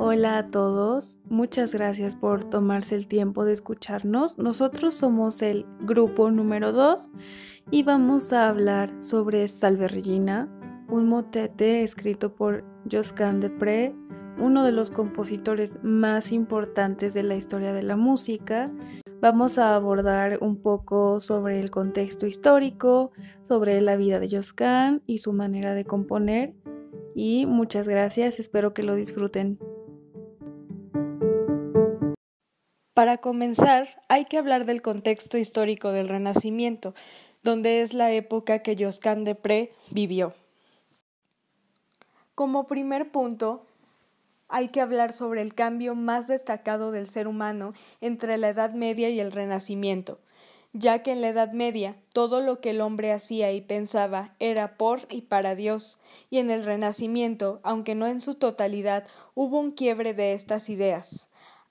Hola a todos, muchas gracias por tomarse el tiempo de escucharnos. Nosotros somos el grupo número 2 y vamos a hablar sobre Salve Regina, un motete escrito por Josquin Depré, uno de los compositores más importantes de la historia de la música. Vamos a abordar un poco sobre el contexto histórico, sobre la vida de Josquin y su manera de componer. Y muchas gracias, espero que lo disfruten. Para comenzar, hay que hablar del contexto histórico del Renacimiento, donde es la época que Josquin de Pré vivió. Como primer punto, hay que hablar sobre el cambio más destacado del ser humano entre la Edad Media y el Renacimiento, ya que en la Edad Media todo lo que el hombre hacía y pensaba era por y para Dios, y en el Renacimiento, aunque no en su totalidad, hubo un quiebre de estas ideas.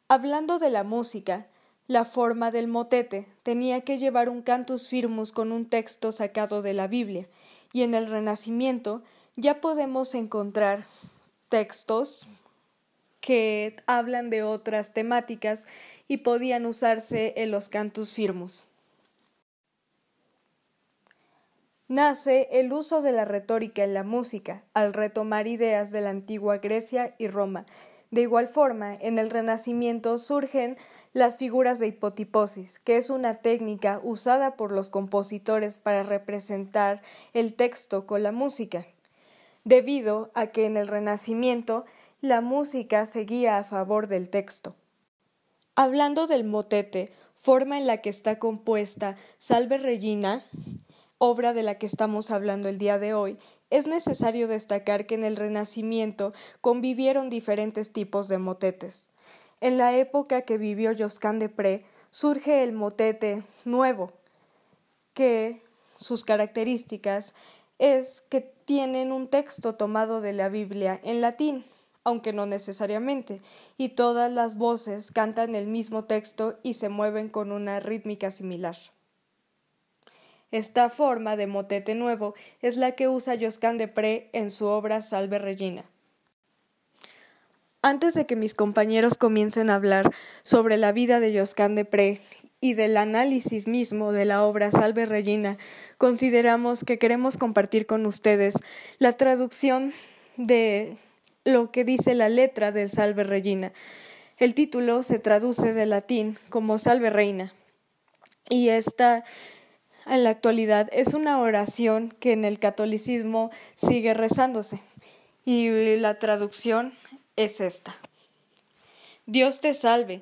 Hablando de la música, la forma del motete tenía que llevar un cantus firmus con un texto sacado de la Biblia, y en el Renacimiento ya podemos encontrar textos que hablan de otras temáticas y podían usarse en los cantus firmus. Nace el uso de la retórica en la música, al retomar ideas de la antigua Grecia y Roma. De igual forma, en el Renacimiento surgen las figuras de hipotiposis, que es una técnica usada por los compositores para representar el texto con la música, debido a que en el Renacimiento la música seguía a favor del texto. Hablando del motete, forma en la que está compuesta Salve Regina, obra de la que estamos hablando el día de hoy, es necesario destacar que en el Renacimiento convivieron diferentes tipos de motetes. En la época que vivió Josquin de Pré surge el motete nuevo, que sus características es que tienen un texto tomado de la Biblia en latín, aunque no necesariamente, y todas las voces cantan el mismo texto y se mueven con una rítmica similar. Esta forma de motete nuevo es la que usa Josquin de Pré en su obra Salve Regina. Antes de que mis compañeros comiencen a hablar sobre la vida de Josquin de Pré y del análisis mismo de la obra Salve Regina, consideramos que queremos compartir con ustedes la traducción de lo que dice la letra de Salve Regina. El título se traduce de latín como Salve Reina y esta en la actualidad es una oración que en el catolicismo sigue rezándose y la traducción es esta. Dios te salve,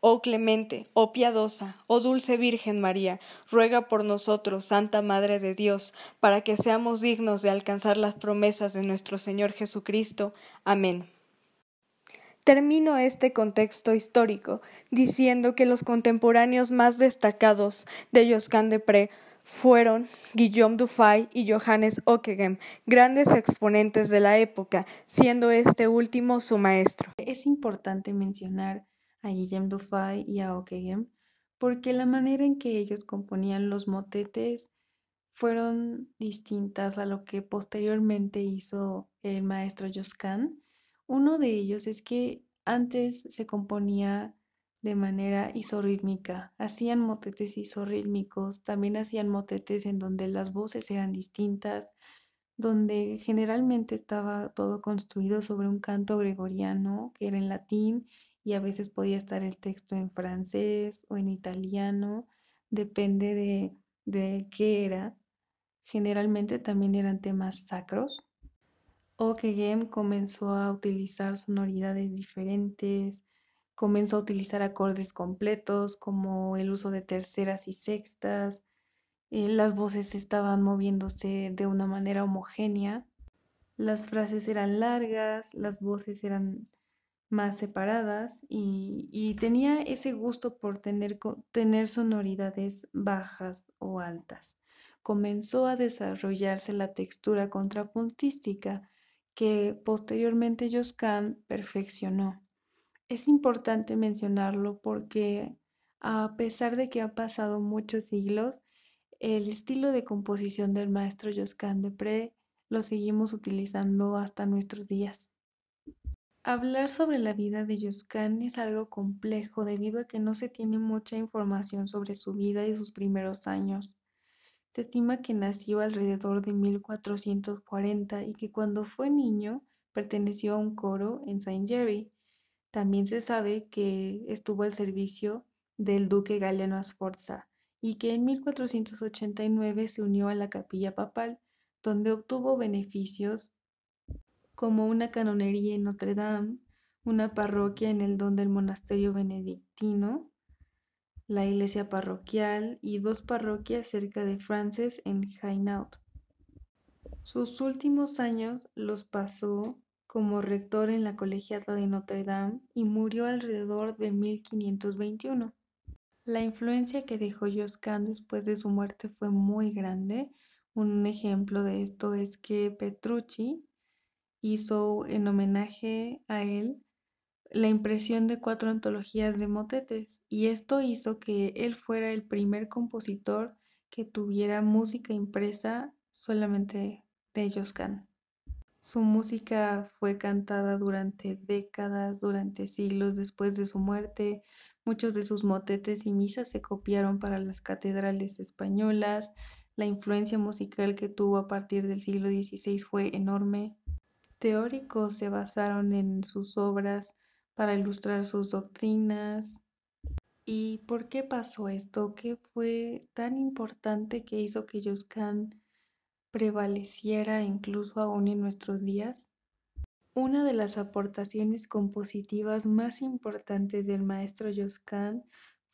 Oh clemente, oh piadosa, oh dulce Virgen María, ruega por nosotros, Santa Madre de Dios, para que seamos dignos de alcanzar las promesas de nuestro Señor Jesucristo. Amén. Termino este contexto histórico diciendo que los contemporáneos más destacados de Josquin de Pré fueron Guillaume Dufay y Johannes Ockeghem, grandes exponentes de la época, siendo este último su maestro. Es importante mencionar a Guillem Dufay y a Ockeghem, porque la manera en que ellos componían los motetes fueron distintas a lo que posteriormente hizo el maestro Josquin. Uno de ellos es que antes se componía de manera isorrítmica, hacían motetes isorrítmicos, también hacían motetes en donde las voces eran distintas, donde generalmente estaba todo construido sobre un canto gregoriano que era en latín y a veces podía estar el texto en francés o en italiano, depende de, de qué era. Generalmente también eran temas sacros. Game comenzó a utilizar sonoridades diferentes, comenzó a utilizar acordes completos como el uso de terceras y sextas, eh, las voces estaban moviéndose de una manera homogénea, las frases eran largas, las voces eran más separadas y, tenía ese gusto por tener, tener sonoridades bajas o altas. Comenzó a desarrollarse la textura contrapuntística que posteriormente Josquin perfeccionó. Es importante mencionarlo porque a pesar de que han pasado muchos siglos, el estilo de composición del maestro Josquin de Pré lo seguimos utilizando hasta nuestros días. Hablar sobre la vida de Josquin es algo complejo debido a que no se tiene mucha información sobre su vida y sus primeros años. Se estima que nació alrededor de 1440 y que cuando fue niño perteneció a un coro en Saint Jerry. También se sabe que estuvo al servicio del duque Galiano Sforza y que en 1489 se unió a la capilla papal, donde obtuvo beneficios como una canonería en Notre Dame, una parroquia en el don del monasterio benedictino, la iglesia parroquial y dos parroquias cerca de Frances en Hainaut. Sus últimos años los pasó como rector en la colegiata de Notre Dame y murió alrededor de 1521. La influencia que dejó Josquin después de su muerte fue muy grande. Un ejemplo de esto es que Petrucci hizo en homenaje a él la impresión de cuatro antologías de motetes y esto hizo que él fuera el primer compositor que tuviera música impresa solamente de Josquin. Su música fue cantada durante décadas, durante siglos después de su muerte. Muchos de sus motetes y misas se copiaron para las catedrales españolas. La influencia musical que tuvo a partir del siglo XVI fue enorme. Teóricos se basaron en sus obras para ilustrar sus doctrinas. ¿Y por qué pasó esto? ¿Qué fue tan importante que hizo que Josquin prevaleciera incluso aún en nuestros días? Una de las aportaciones compositivas más importantes del maestro Josquin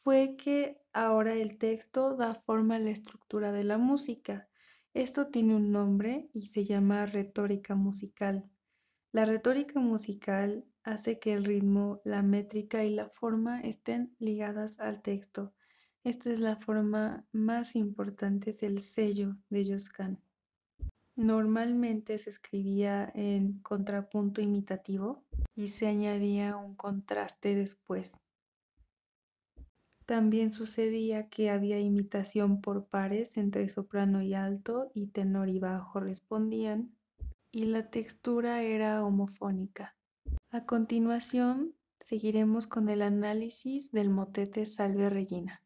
fue que ahora el texto da forma a la estructura de la música. Esto tiene un nombre y se llama retórica musical. La retórica musical hace que el ritmo, la métrica y la forma estén ligadas al texto. Esta es la forma más importante, es el sello de Josquin. Normalmente se escribía en contrapunto imitativo y se añadía un contraste después. También sucedía que había imitación por pares entre soprano y alto y tenor y bajo respondían y la textura era homofónica. A continuación, seguiremos con el análisis del motete Salve Regina.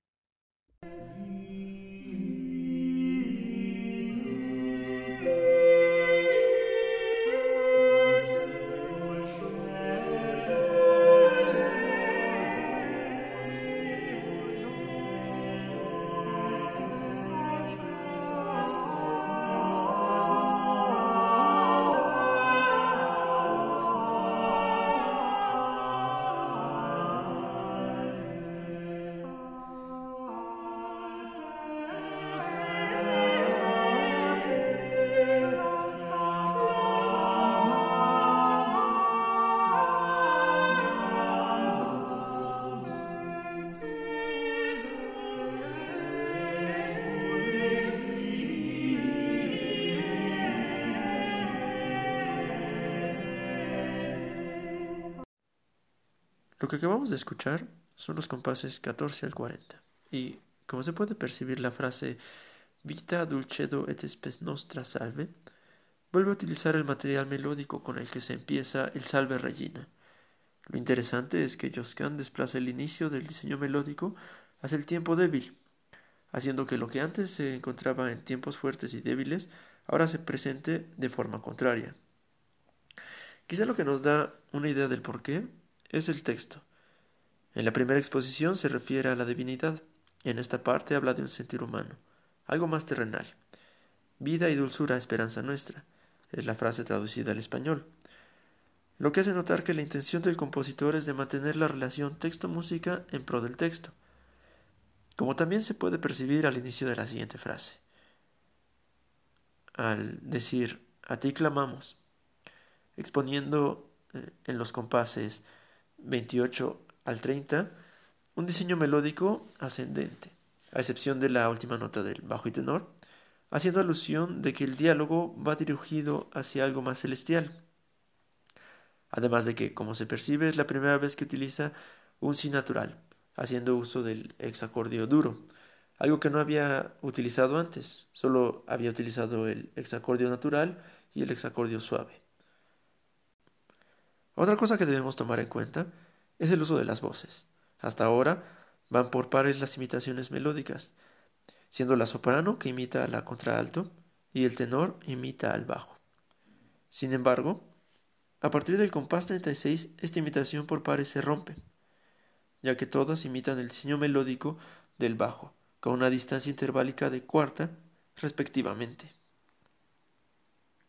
Lo que acabamos de escuchar son los compases 14 al 40 y, como se puede percibir la frase Vita dulcedo et spes nostra salve, vuelve a utilizar el material melódico con el que se empieza el Salve Regina. Lo interesante es que Josquin desplaza el inicio del diseño melódico hacia el tiempo débil, haciendo que lo que antes se encontraba en tiempos fuertes y débiles ahora se presente de forma contraria. Quizá lo que nos da una idea del porqué es el texto. En la primera exposición se refiere a la divinidad, en esta parte habla de un sentir humano, algo más terrenal. Vida y dulzura, esperanza nuestra, es la frase traducida al español. Lo que hace notar que la intención del compositor es de mantener la relación texto-música en pro del texto, como también se puede percibir al inicio de la siguiente frase. Al decir, a ti clamamos, exponiendo eh, en los compases 28 al 30 un diseño melódico ascendente, a excepción de la última nota del bajo y tenor, haciendo alusión de que el diálogo va dirigido hacia algo más celestial. Además de que, como se percibe, es la primera vez que utiliza un si natural, haciendo uso del hexacordio duro, algo que no había utilizado antes, solo había utilizado el hexacordio natural y el hexacordio suave. Otra cosa que debemos tomar en cuenta es el uso de las voces. Hasta ahora van por pares las imitaciones melódicas, siendo la soprano que imita a la contralto y el tenor imita al bajo. Sin embargo, a partir del compás 36 esta imitación por pares se rompe, ya que todas imitan el diseño melódico del bajo, con una distancia interválica de cuarta respectivamente.